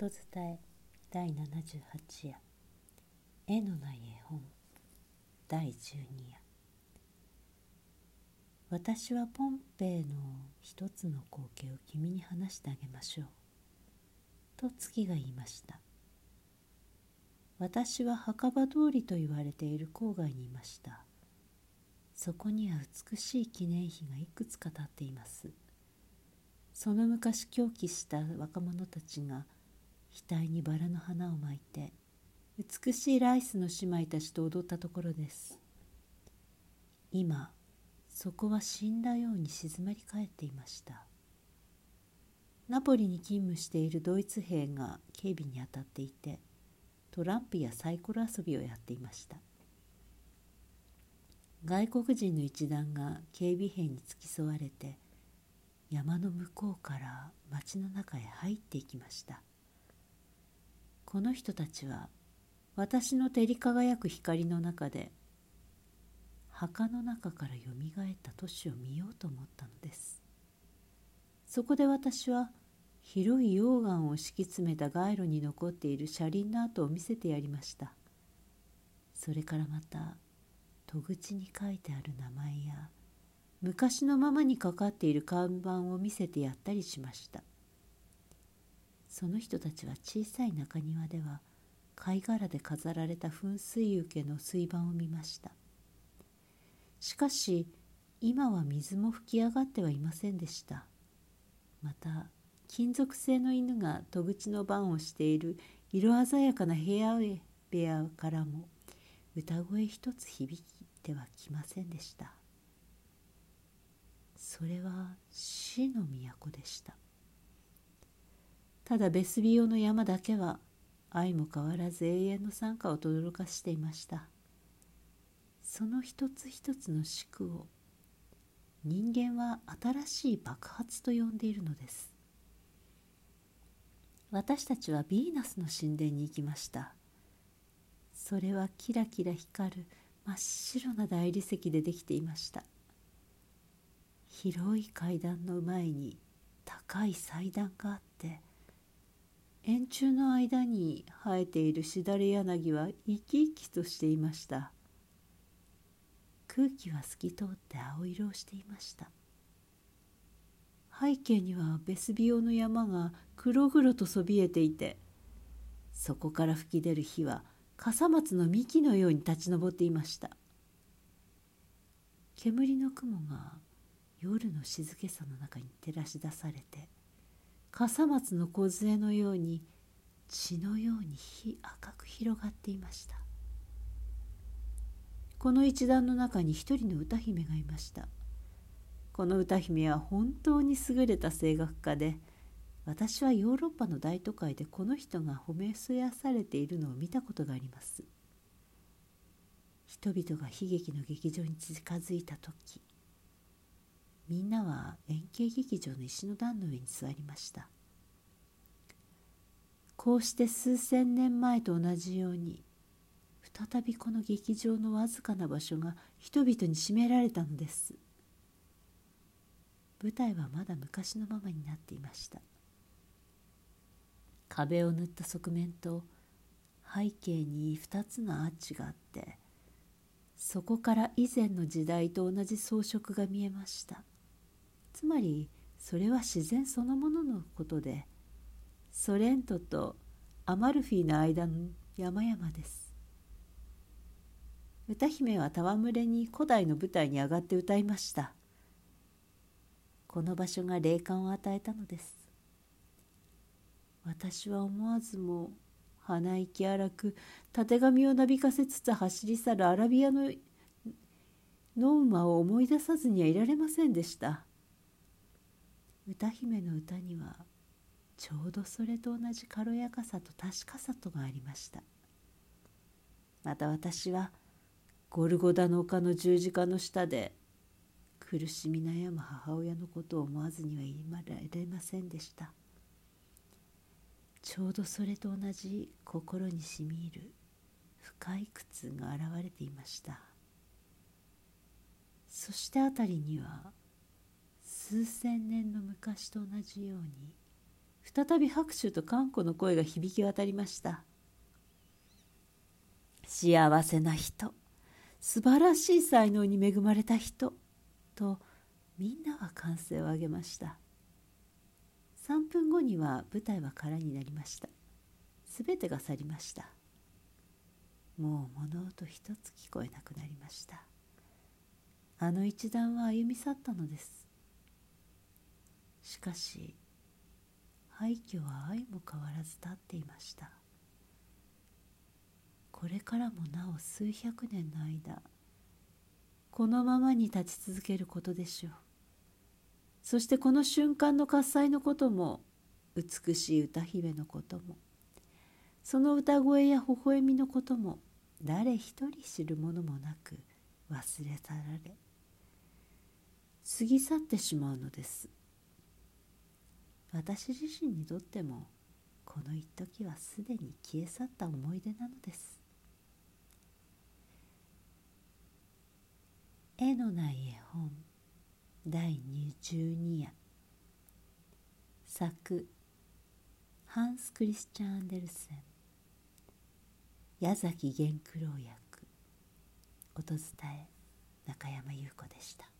音伝え第78夜。絵のない絵本。第12夜。私はポンペイの一つの光景を君に話してあげましょう。と月が言いました。私は墓場通りと言われている郊外にいました。そこには美しい記念碑がいくつか立っています。その昔狂気した若者たちが額にバラの花を巻いて美しいライスの姉妹たちと踊ったところです今そこは死んだように静まり返っていましたナポリに勤務しているドイツ兵が警備に当たっていてトランプやサイコロ遊びをやっていました外国人の一団が警備兵に付き添われて山の向こうから町の中へ入っていきましたこの人たちは私の照り輝く光の中で墓の中からよみがえった都市を見ようと思ったのです。そこで私は広い溶岩を敷き詰めた街路に残っている車輪の跡を見せてやりました。それからまた戸口に書いてある名前や昔のままにかかっている看板を見せてやったりしました。その人たちは小さい中庭では貝殻で飾られた噴水受けの水盤を見ました。しかし今は水も噴き上がってはいませんでした。また金属製の犬が戸口の番をしている色鮮やかな部屋部屋からも歌声一つ響いてはきませんでした。それは死の都でした。ただベスビオの山だけは愛も変わらず永遠の賛歌を轟かしていました。その一つ一つの宿を人間は新しい爆発と呼んでいるのです。私たちはヴィーナスの神殿に行きました。それはキラキラ光る真っ白な大理石でできていました。広い階段の前に高い祭壇があって円柱の間に生えているしだれ柳は生き生きとしていました。空気は透き通って青色をしていました。背景にはベスビオの山が黒々とそびえていてそこから吹き出る火は笠松の幹のように立ち上っていました。煙の雲が夜の静けさの中に照らし出されて笠松の梢のように血のように赤く広がっていました。この一団の中に一人の歌姫がいました。この歌姫は本当に優れた声楽家で私はヨーロッパの大都会でこの人が褒めそやされているのを見たことがあります。人々が悲劇の劇場に近づいた時みんなは円形劇場の石の段の上に座りました。こうして数千年前と同じように再びこの劇場のわずかな場所が人々に占められたのです。舞台はまだ昔のままになっていました。壁を塗った側面と背景に2つのアーチがあってそこから以前の時代と同じ装飾が見えました。つまりそれは自然そのもののことでソレントとアマルフィの間の山々です。歌姫は戯れに古代の舞台に上がって歌いました。この場所が霊感を与えたのです。私は思わずも鼻息荒くたてがみをなびかせつつ走り去るアラビアのノウマを思い出さずにはいられませんでした。歌姫の歌にはちょうどそれと同じ軽やかさと確かさとがありました。また私はゴルゴダの丘の十字架の下で苦しみ悩む母親のことを思わずには言いられませんでした。ちょうどそれと同じ心にしみ入る深い苦痛が現れていました。そして辺りには数千年の昔と同じように再び拍手と看護の声が響き渡りました。幸せな人素晴らしい才能に恵まれた人とみんなは歓声を上げました。3分後には舞台は空になりました。すべてが去りました。もう物音一つ聞こえなくなりました。あの一団は歩み去ったのです。しかし廃墟は愛も変わらず立っていました。これからもなお数百年の間このままに立ち続けることでしょう。そしてこの瞬間の喝采のことも美しい歌姫のこともその歌声や微笑みのことも誰一人知るものもなく忘れ去られ過ぎ去ってしまうのです。私自身にとってもこの一時はすでに消え去った思い出なのです。絵のない絵本第12夜。作ハンス・クリスチャン・アンデルセン。矢崎源九郎役。音伝え中山優子でした。